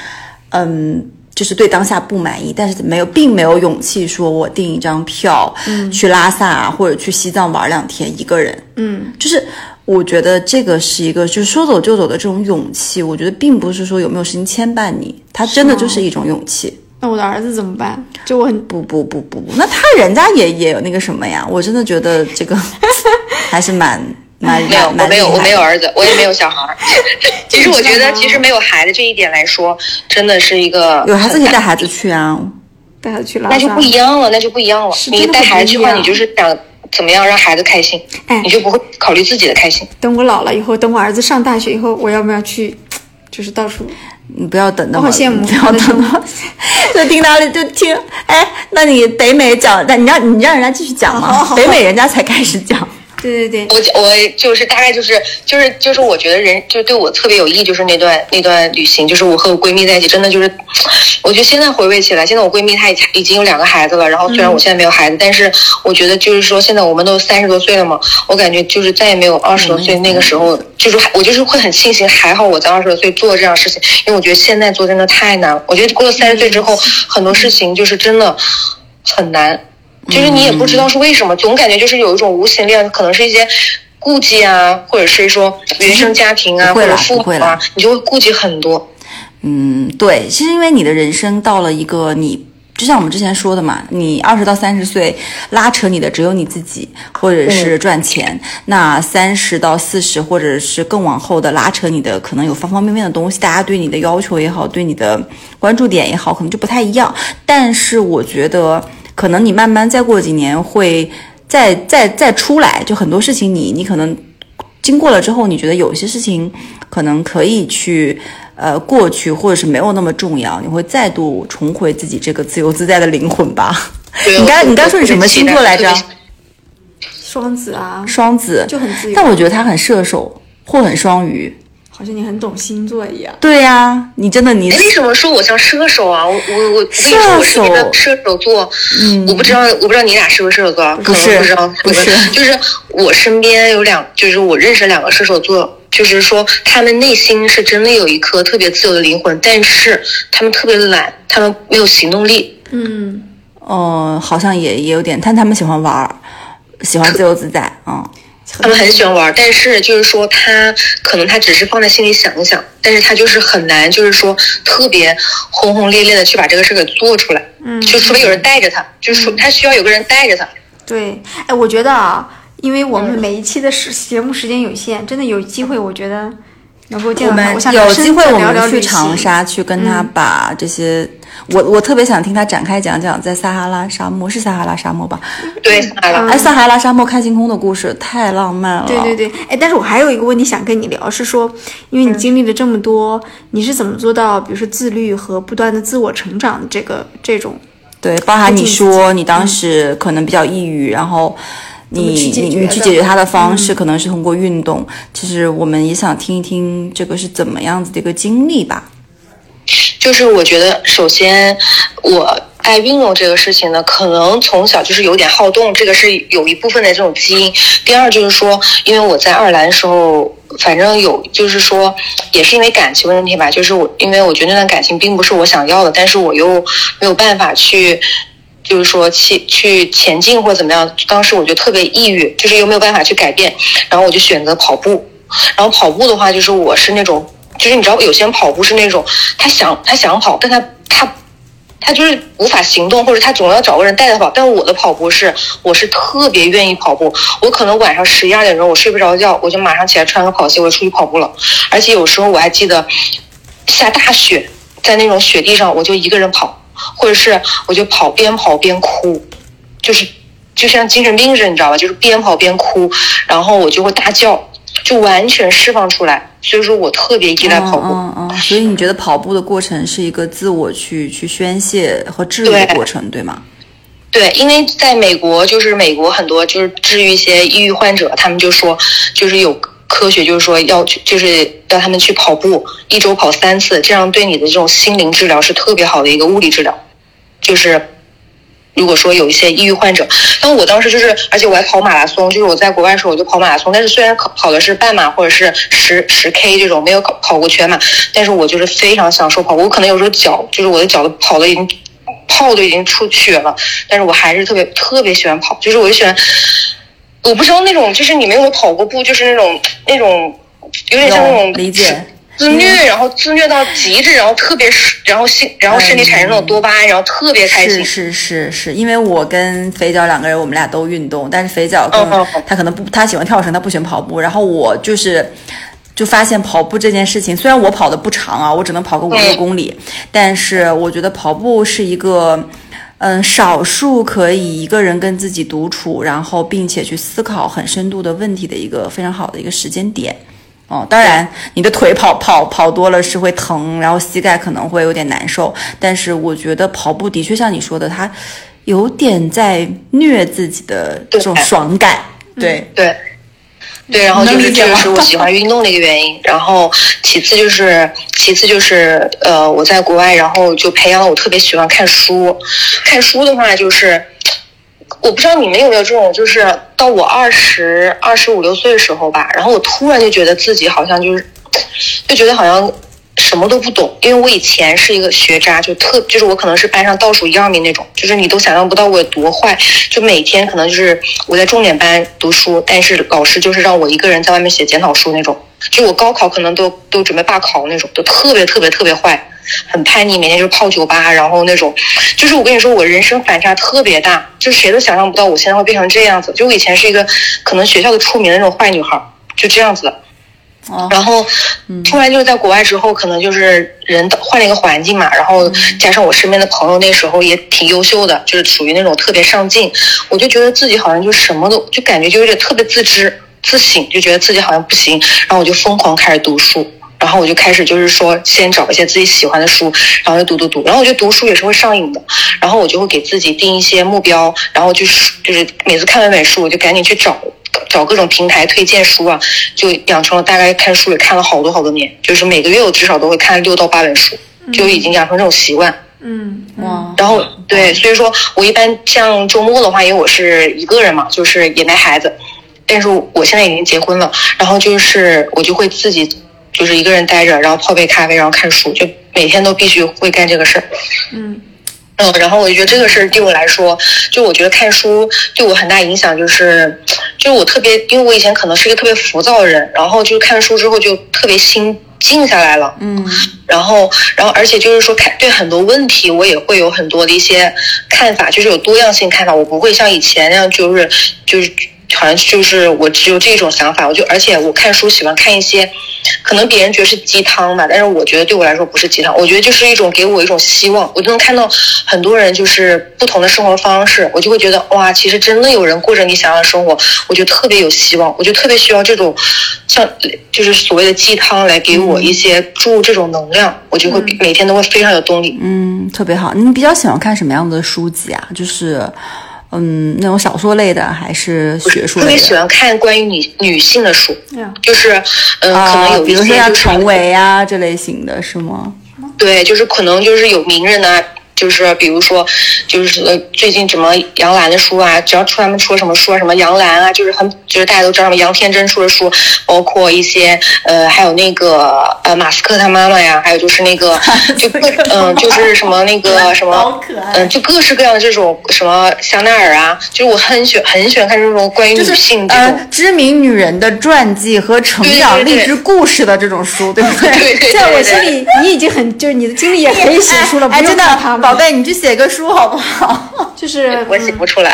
嗯。就是对当下不满意，但是没有，并没有勇气说我订一张票，嗯，去拉萨或者去西藏玩两天一个人，嗯，就是我觉得这个是一个，就是说走就走的这种勇气。我觉得并不是说有没有事情牵绊你，它真的就是一种勇气。那我的儿子怎么办？就我很不不不不不，那他人家也也有那个什么呀？我真的觉得这个 还是蛮没有，我没有，我没有儿子，我也没有小孩儿。其实我觉得，其实没有孩子这一点来说，真的是一个有孩子可以带孩子去啊，带孩子去拉那就不一样了，那就不一样了。你带孩子去的话，你就是想怎么样让孩子开心，哎，你就不会考虑自己的开心。等我老了以后，等我儿子上大学以后，我要不要去，就是到处。你不要等那么，我好羡慕，不要等到，就听到了就听。哎，那你北美讲，那你让你让人家继续讲嘛，北美人家才开始讲。对对对，我我就是大概就是就是就是我觉得人就对我特别有意义，就是那段那段旅行，就是我和我闺蜜在一起，真的就是，我觉得现在回味起来，现在我闺蜜她已已经有两个孩子了，然后虽然我现在没有孩子，但是我觉得就是说现在我们都三十多岁了嘛，我感觉就是再也没有二十多岁那个时候，就是我就是会很庆幸，还好我在二十多岁做这样事情，因为我觉得现在做真的太难了，我觉得过了三十岁之后，很多事情就是真的很难。就是你也不知道是为什么，总感觉就是有一种无形力量，可能是一些顾忌啊，或者是说原生家庭啊，或者父母啊，你就会顾忌很多。嗯，对，其实因为你的人生到了一个你，就像我们之前说的嘛，你二十到三十岁拉扯你的只有你自己，或者是赚钱；那三十到四十或者是更往后的拉扯你的，可能有方方面面的东西，大家对你的要求也好，对你的关注点也好，可能就不太一样。但是我觉得。可能你慢慢再过几年会再再再出来，就很多事情你你可能经过了之后，你觉得有些事情可能可以去呃过去，或者是没有那么重要，你会再度重回自己这个自由自在的灵魂吧。你刚你刚说你什么星座来着？双子啊，双子就很自由，但我觉得他很射手或很双鱼。好像你很懂星座一样。对呀，你真的你为什么说我像射手啊？我我我射手射手座，嗯，我不知道我不知道你俩是不是射手座？不是不知道不是，就是我身边有两，就是我认识两个射手座，就是说他们内心是真的有一颗特别自由的灵魂，但是他们特别懒，他们没有行动力。嗯，哦，好像也也有点，但他们喜欢玩，喜欢自由自在啊。他们很喜欢玩，但是就是说他可能他只是放在心里想一想，但是他就是很难，就是说特别轰轰烈烈的去把这个事给做出来。嗯，就除非有人带着他，就是说他需要有个人带着他。对，哎，我觉得啊，因为我们每一期的时节目时间有限，真的有机会，我觉得能够见到他，我想有机会我们去长沙去跟他把这些。我我特别想听他展开讲讲在撒哈拉沙漠是撒哈拉沙漠吧？对，撒哈拉。哎，撒哈拉沙漠看星空的故事太浪漫了。对对对，哎，但是我还有一个问题想跟你聊，是说，因为你经历了这么多，你是怎么做到，比如说自律和不断的自我成长的这个这种？对，包含你说你当时可能比较抑郁，然后你你你去解决它的方式可能是通过运动。其实我们也想听一听这个是怎么样子的一个经历吧。就是我觉得，首先我爱运动这个事情呢，可能从小就是有点好动，这个是有一部分的这种基因。第二就是说，因为我在爱尔兰的时候，反正有就是说，也是因为感情问题吧，就是我因为我觉得那段感情并不是我想要的，但是我又没有办法去，就是说去去前进或怎么样。当时我就特别抑郁，就是又没有办法去改变，然后我就选择跑步。然后跑步的话，就是我是那种。就是你知道，有些人跑步是那种，他想他想跑，但他他他就是无法行动，或者他总要找个人带他跑。但我的跑步是，我是特别愿意跑步。我可能晚上十一二点钟我睡不着觉，我就马上起来穿个跑鞋，我就出去跑步了。而且有时候我还记得下大雪，在那种雪地上，我就一个人跑，或者是我就跑边跑边哭，就是就像精神病似的，你知道吧？就是边跑边哭，然后我就会大叫。就完全释放出来，所以说我特别依赖跑步。嗯嗯，所以你觉得跑步的过程是一个自我去去宣泄和治愈的过程，对吗？对，因为在美国，就是美国很多就是治愈一些抑郁患者，他们就说，就是有科学，就是说要去，就是要他们去跑步，一周跑三次，这样对你的这种心灵治疗是特别好的一个物理治疗，就是。如果说有一些抑郁患者，但我当时就是，而且我还跑马拉松，就是我在国外的时候我就跑马拉松，但是虽然跑的是半马或者是十十 K 这种，没有跑跑过全马，但是我就是非常享受跑步。我可能有时候脚就是我的脚都跑的已经泡都已经出血了，但是我还是特别特别喜欢跑，就是我就喜欢，我不知道那种就是你没有跑过步，就是那种那种有点像那种理解。自虐，然后自虐到极致，然后特别，然后心，然后身体产生那种多巴胺，然后特别开心。是是是是，因为我跟肥脚两个人，我们俩都运动，但是肥脚更他可能不，他喜欢跳绳，他不喜欢跑步。然后我就是就发现跑步这件事情，虽然我跑的不长啊，我只能跑个五六公里，但是我觉得跑步是一个。嗯，少数可以一个人跟自己独处，然后并且去思考很深度的问题的一个非常好的一个时间点。哦，当然，你的腿跑跑跑多了是会疼，然后膝盖可能会有点难受。但是我觉得跑步的确像你说的，它有点在虐自己的这种爽感。对对。对，然后就是这个是我喜欢运动的一个原因，然后其次就是，其次就是，呃，我在国外，然后就培养了我特别喜欢看书。看书的话，就是我不知道你们有没有这种，就是到我二十二十五六岁的时候吧，然后我突然就觉得自己好像就是，就觉得好像。什么都不懂，因为我以前是一个学渣，就特就是我可能是班上倒数一二名那种，就是你都想象不到我有多坏，就每天可能就是我在重点班读书，但是老师就是让我一个人在外面写检讨书那种，就我高考可能都都准备罢考那种，都特别特别特别坏，很叛逆，每天就是泡酒吧，然后那种，就是我跟你说我人生反差特别大，就谁都想象不到我现在会变成这样子，就我以前是一个可能学校的出名的那种坏女孩，就这样子的。然后，突然就是在国外之后，可能就是人换了一个环境嘛，然后加上我身边的朋友那时候也挺优秀的，就是属于那种特别上进，我就觉得自己好像就什么都就感觉就有点特别自知自省，就觉得自己好像不行，然后我就疯狂开始读书，然后我就开始就是说先找一些自己喜欢的书，然后就读读读，然后我觉得读书也是会上瘾的，然后我就会给自己定一些目标，然后就是就是每次看完本书，我就赶紧去找。找各种平台推荐书啊，就养成了大概看书也看了好多好多年，就是每个月我至少都会看六到八本书，就已经养成这种习惯。嗯，哇。然后对，所以说我一般像周末的话，因为我是一个人嘛，就是也没孩子，但是我现在已经结婚了，然后就是我就会自己就是一个人待着，然后泡杯咖啡，然后看书，就每天都必须会干这个事儿。嗯。嗯，然后我就觉得这个事儿对我来说，就我觉得看书对我很大影响，就是，就是我特别，因为我以前可能是一个特别浮躁的人，然后就是看书之后就特别心静下来了，嗯，然后，然后而且就是说看对很多问题我也会有很多的一些看法，就是有多样性看法，我不会像以前那样就是就是。好像就是我只有这种想法，我就而且我看书喜欢看一些，可能别人觉得是鸡汤吧，但是我觉得对我来说不是鸡汤，我觉得就是一种给我一种希望，我就能看到很多人就是不同的生活方式，我就会觉得哇，其实真的有人过着你想要的生活，我就特别有希望，我就特别需要这种像就是所谓的鸡汤来给我一些注入这种能量，我就会每天都会非常有动力。嗯，特别好。你比较喜欢看什么样的书籍啊？就是。嗯，那种小说类的还是学术？特别喜欢看关于女女性的书，就是嗯，可能有比如说像成为啊这类型的是吗？对，就是可能就是有名人呢。就是比如说，就是最近什么杨澜的书啊，只要出他们出什么书啊，什么杨澜啊，就是很就是大家都知道什么杨天真出的书，包括一些呃，还有那个呃马斯克他妈妈呀，还有就是那个 就嗯，就是什么那个什么 嗯，就各式各样的这种什么香奈儿啊，就是我很喜很喜欢看这种关于女性这种知名女人的传记和成长励志故事的这种书，对不 对？在我心里，你已经很就是你的经历也可以写出了，不用看他们。宝贝，你去写个书好不好？就是我写不出来，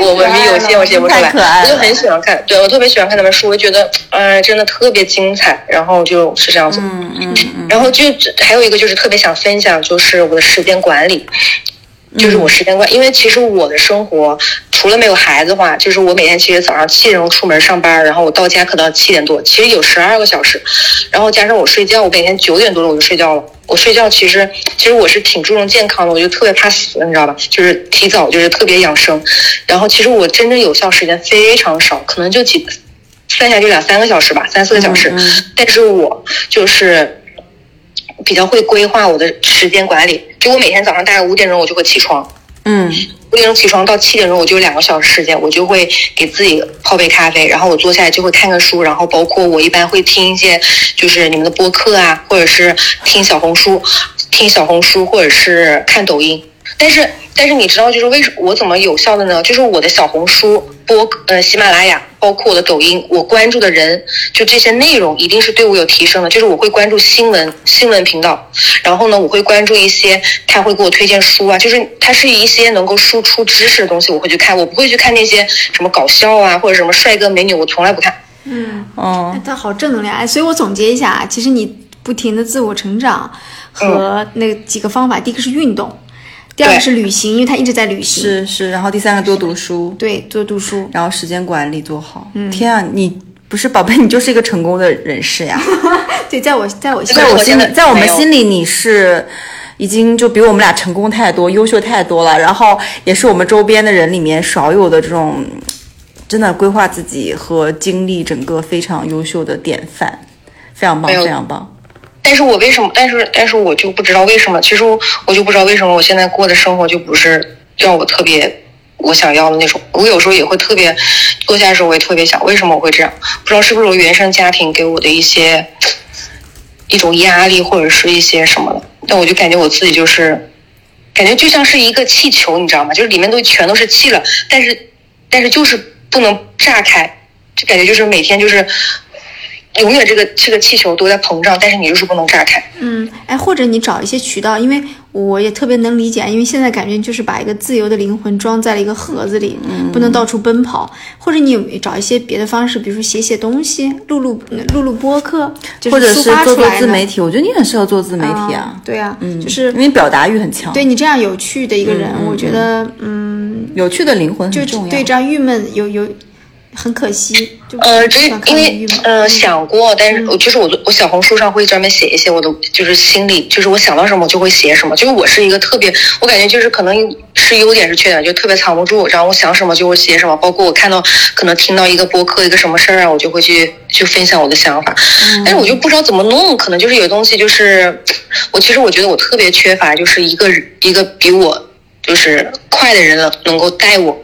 我文笔有限，我写不出来。我就很喜欢看，对我特别喜欢看他们书，我觉得哎，真的特别精彩。然后就是这样子，嗯嗯嗯。然后就还有一个就是特别想分享，就是我的时间管理。就是我时间管，因为其实我的生活除了没有孩子的话，就是我每天其实早上七点钟出门上班，然后我到家可能七点多，其实有十二个小时，然后加上我睡觉，我每天九点多钟我就睡觉了。我睡觉其实其实我是挺注重健康的，我就特别怕死，你知道吧？就是提早就是特别养生，然后其实我真正有效时间非常少，可能就几算下就两三个小时吧，三四个小时，但是我就是。比较会规划我的时间管理，就我每天早上大概五点钟我就会起床，嗯，五点钟起床到七点钟我就有两个小时时间，我就会给自己泡杯咖啡，然后我坐下来就会看个书，然后包括我一般会听一些就是你们的播客啊，或者是听小红书，听小红书或者是看抖音，但是但是你知道就是为什我怎么有效的呢？就是我的小红书、播呃喜马拉雅，包括我的抖音，我关注的人就这些内容一定是对我有提升的。就是我会关注新闻新闻频道，然后呢，我会关注一些他会给我推荐书啊，就是他是一些能够输出知识的东西，我会去看，我不会去看那些什么搞笑啊或者什么帅哥美女，我从来不看。嗯，哦，他好正能量哎，所以我总结一下啊，其实你不停的自我成长和那几个方法，第一个是运动，第二个是旅行，因为他一直在旅行，是是，然后第三个多读书，对，多读书。然后时间管理做好。嗯天啊，你不是宝贝，你就是一个成功的人士呀！对，在我在我心在里，我心里，在我们心里，你是已经就比我们俩成功太多、优秀太多了。然后也是我们周边的人里面少有的这种真的规划自己和经历整个非常优秀的典范，非常棒，非常棒。但是我为什么？但是但是我就不知道为什么。其实我我就不知道为什么我现在过的生活就不是让我特别我想要的那种。我有时候也会特别坐下的时候，我也特别想，为什么我会这样？不知道是不是我原生家庭给我的一些一种压力，或者是一些什么的。但我就感觉我自己就是感觉就像是一个气球，你知道吗？就是里面都全都是气了，但是但是就是不能炸开，就感觉就是每天就是。永远这个这个气球都在膨胀，但是你就是不能炸开。嗯，哎，或者你找一些渠道，因为我也特别能理解，因为现在感觉就是把一个自由的灵魂装在了一个盒子里，不能到处奔跑。或者你有找一些别的方式，比如说写写东西，录录录录播客，就或者是做做自媒体，我觉得你很适合做自媒体啊，对啊，嗯，就是因为表达欲很强，对你这样有趣的一个人，我觉得嗯，有趣的灵魂就很重要。对这样郁闷有有很可惜，就呃，这不想看因为。呃想过，但是我就是我我小红书上会专门写一些我的就是心里，就是我想到什么我就会写什么。就是我是一个特别，我感觉就是可能是优点是缺点，就特别藏不住。然后我想什么就会写什么，包括我看到可能听到一个播客一个什么事儿啊，我就会去去分享我的想法。但是我就不知道怎么弄，可能就是有东西就是我其实我觉得我特别缺乏，就是一个一个比我就是快的人能够带我。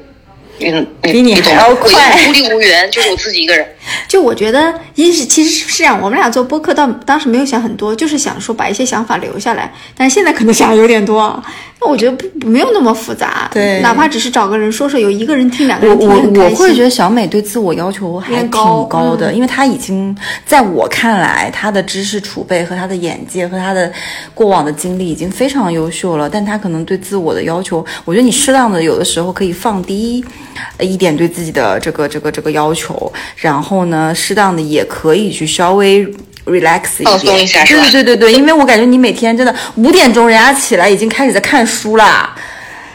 嗯，比你？还要快孤立无援，就是我自己一个人。就我觉得，一是其实是这样，我们俩做播客到当时没有想很多，就是想说把一些想法留下来，但是现在可能想的有点多啊。那我觉得不没有那么复杂，对哪怕只是找个人说说，有一个人听，两个人听我。会觉得小美对自我要求还挺高高的，嗯因为她已经在我看来，她的知识储备和她的眼界和她的过往的经历已经非常优秀了，但她可能对自我的要求，我觉得你适当的有的时候可以放低呃一点对自己的这个这个这个要求，然后呢，适当的也可以去稍微。relax 一放松点，一下是吧对对对对对，因为我感觉你每天真的五点钟人家起来已经开始在看书啦，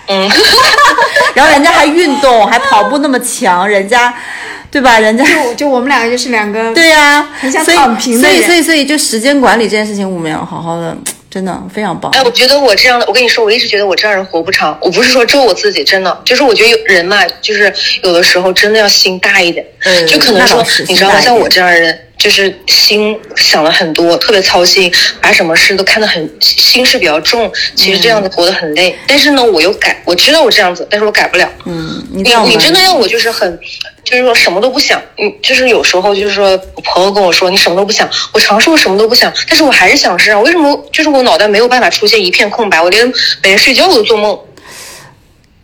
嗯，然后人家还运动，还跑步那么强，人家，对吧？人家就就我们两个就是两个对呀、很想躺平的人所以所以所以就时间管理这件事情，我们要好好的，真的非常棒。哎，我觉得我这样的，我跟你说，我一直觉得我这样人活不长。我不是说咒我自己，真的，就是我觉得有人嘛，就是有的时候真的要心大一点。嗯就可能说你知道吗？像我这样的人，就是心想了很多，特别操心，把什么事都看得很心事比较重。其实这样子活得很累。但是呢，我又改，我知道我这样子，但是我改不了。嗯，你你真的让我就是很，就是说什么都不想，嗯，就是有时候就是说，我朋友跟我说你什么都不想，我尝试过什么都不想，但是我还是想事啊。为什么？就是我脑袋没有办法出现一片空白，我连每天睡觉我都做梦，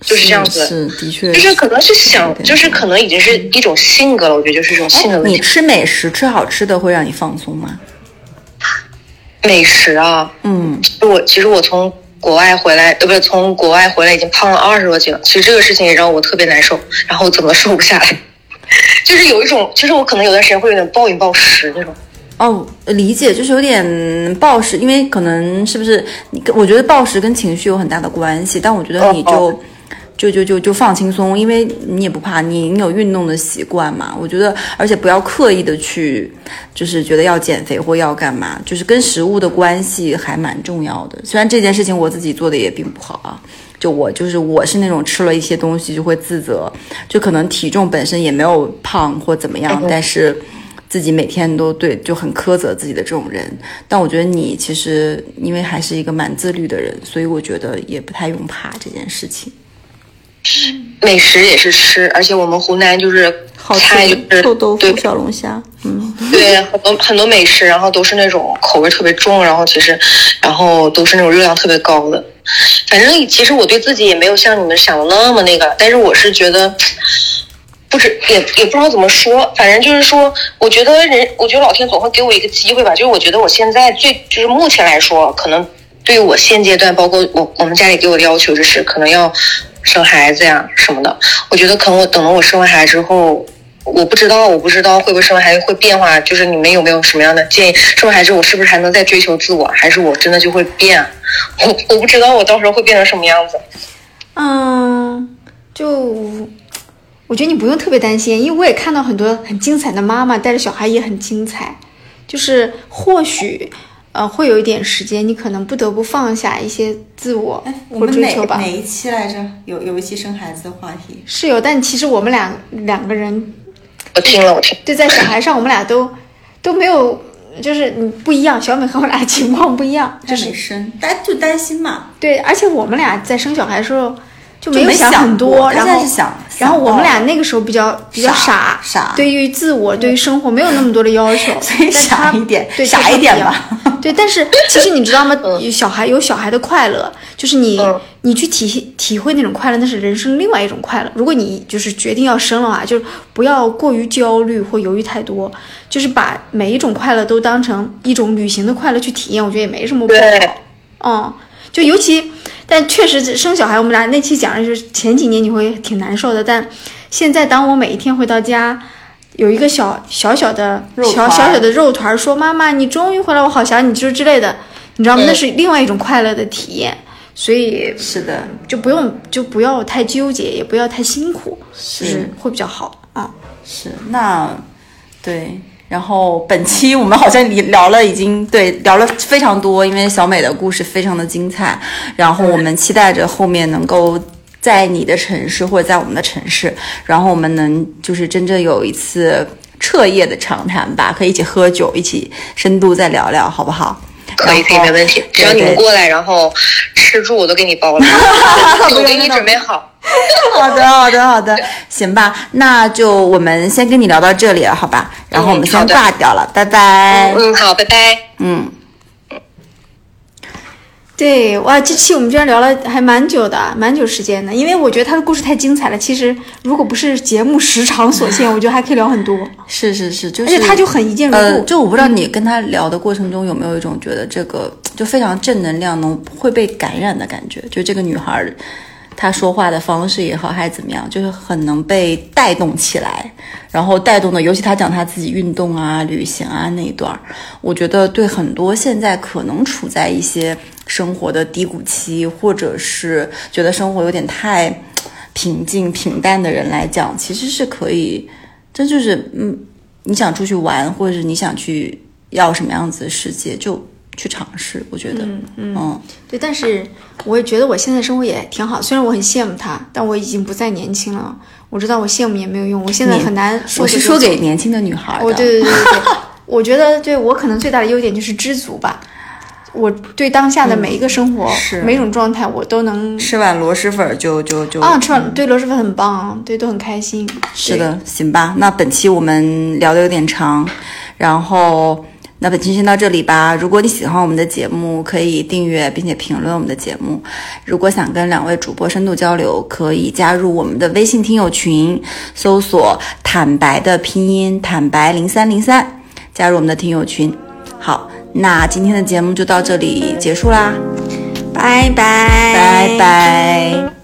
就是这样子。是的确，就是可能是想，就是可能已经是一种性格了。我觉得就是一种性格问你。吃美食吃好吃的会让你放松吗？美食啊，嗯，我其实我从国外回来，呃，不是从国外回来已经胖了二十多斤了。其实这个事情也让我特别难受，然后怎么瘦不下来，就是有一种，其实我可能有段时间会有点暴饮暴食那种。哦，理解，就是有点暴食，因为可能是不是你？我觉得暴食跟情绪有很大的关系，但我觉得你就。哦就就就就放轻松，因为你也不怕，你你有运动的习惯嘛。我觉得，而且不要刻意的去，就是觉得要减肥或要干嘛，就是跟食物的关系还蛮重要的。虽然这件事情我自己做的也并不好啊，就我就是我是那种吃了一些东西就会自责，就可能体重本身也没有胖或怎么样，但是自己每天都对就很苛责自己的这种人。但我觉得你其实因为还是一个蛮自律的人，所以我觉得也不太用怕这件事情。美食也是吃，而且我们湖南就是好菜就是对臭豆腐、小龙虾，嗯，对，很多很多美食，然后都是那种口味特别重，然后其实，然后都是那种热量特别高的。反正其实我对自己也没有像你们想的那么那个，但是我是觉得。不知也也不知道怎么说，反正就是说，我觉得人，我觉得老天总会给我一个机会吧。就是我觉得我现在最，就是目前来说，可能对于我现阶段，包括我我们家里给我的要求，就是可能要生孩子呀什么的。我觉得可能我等了我生完孩子之后，我不知道，我不知道会不会生完孩子会变化。就是你们有没有什么样的建议？生完孩子我是不是还能再追求自我，还是我真的就会变？我我不知道我到时候会变成什么样子。嗯，就。我觉得你不用特别担心，因为我也看到很多很精彩的妈妈带着小孩也很精彩，就是或许，呃，会有一点时间，你可能不得不放下一些自我或追求吧。哪一期来着？有有一期生孩子的话题是有，但其实我们俩两个人，我听了，我听。对，在小孩上，我们俩都都没有，就是你不一样。小美和我俩情况不一样，就是生担就担心嘛。对，而且我们俩在生小孩的时候。就没有想很多，然后想，然后我们俩那个时候比较比较傻，傻，对于自我，对于生活没有那么多的要求，所以傻一点，对傻一点吧。对，但是其实你知道吗？小孩有小孩的快乐，就是你你去体体会那种快乐，那是人生另外一种快乐。如果你就是决定要生的话，就是不要过于焦虑或犹豫太多，就是把每一种快乐都当成一种旅行的快乐去体验，我觉得也没什么不好。嗯，就尤其。但确实生小孩，我们俩那期讲的就是前几年你会挺难受的，但现在当我每一天回到家，有一个小小小的小小小的肉团说妈妈你终于回来，我好想你，就是之类的，你知道吗？那是另外一种快乐的体验，所以是的，就不用就不要太纠结，也不要太辛苦，是会比较好啊。是那对。然后本期我们好像聊了，已经对聊了非常多，因为小美的故事非常的精彩。然后我们期待着后面能够在你的城市或者在我们的城市，然后我们能就是真正有一次彻夜的长谈吧，可以一起喝酒，一起深度再聊聊，好不好？可以可以没问题，只要你们过来，然后吃住我都给你包了，我给你准备好。好的，好的，好的，行吧，那就我们先跟你聊到这里了，好吧？然后我们先挂掉了，拜拜。嗯，好，拜拜。嗯，对，哇，这期我们居然聊了还蛮久的，蛮久时间的，因为我觉得他的故事太精彩了。其实如果不是节目时长所限，我觉得还可以聊很多。是是是，就是而且他就很一见如故。就我不知道你跟他聊的过程中有没有一种觉得这个就非常正能量，能会被感染的感觉，就这个女孩。他说话的方式也好，还是怎么样，就是很能被带动起来，然后带动的，尤其他讲他自己运动啊、旅行啊那一段，我觉得对很多现在可能处在一些生活的低谷期，或者是觉得生活有点太平静平淡的人来讲，其实是可以，这就是嗯，你想出去玩，或者是你想去要什么样子的世界，就。去尝试，我觉得，嗯嗯，对，但是我也觉得我现在生活也挺好，虽然我很羡慕他，但我已经不再年轻了。我知道我羡慕也没有用，我现在很难。我是说给年轻的女孩的。对对对对 对，我觉得对我可能最大的优点就是知足吧。我对当下的每一个生活、每种状态，我都能吃碗螺蛳粉就就就啊，吃碗对螺蛳粉很棒，对都很开心。是的，行吧，那本期我们聊的有点长，然后。那本期先到这里吧。如果你喜欢我们的节目，可以订阅并且评论我们的节目。如果想跟两位主播深度交流，可以加入我们的微信听友群，搜索“坦白”的拼音“坦白零三零三”，加入我们的听友群。好，那今天的节目就到这里结束啦，拜拜，拜拜。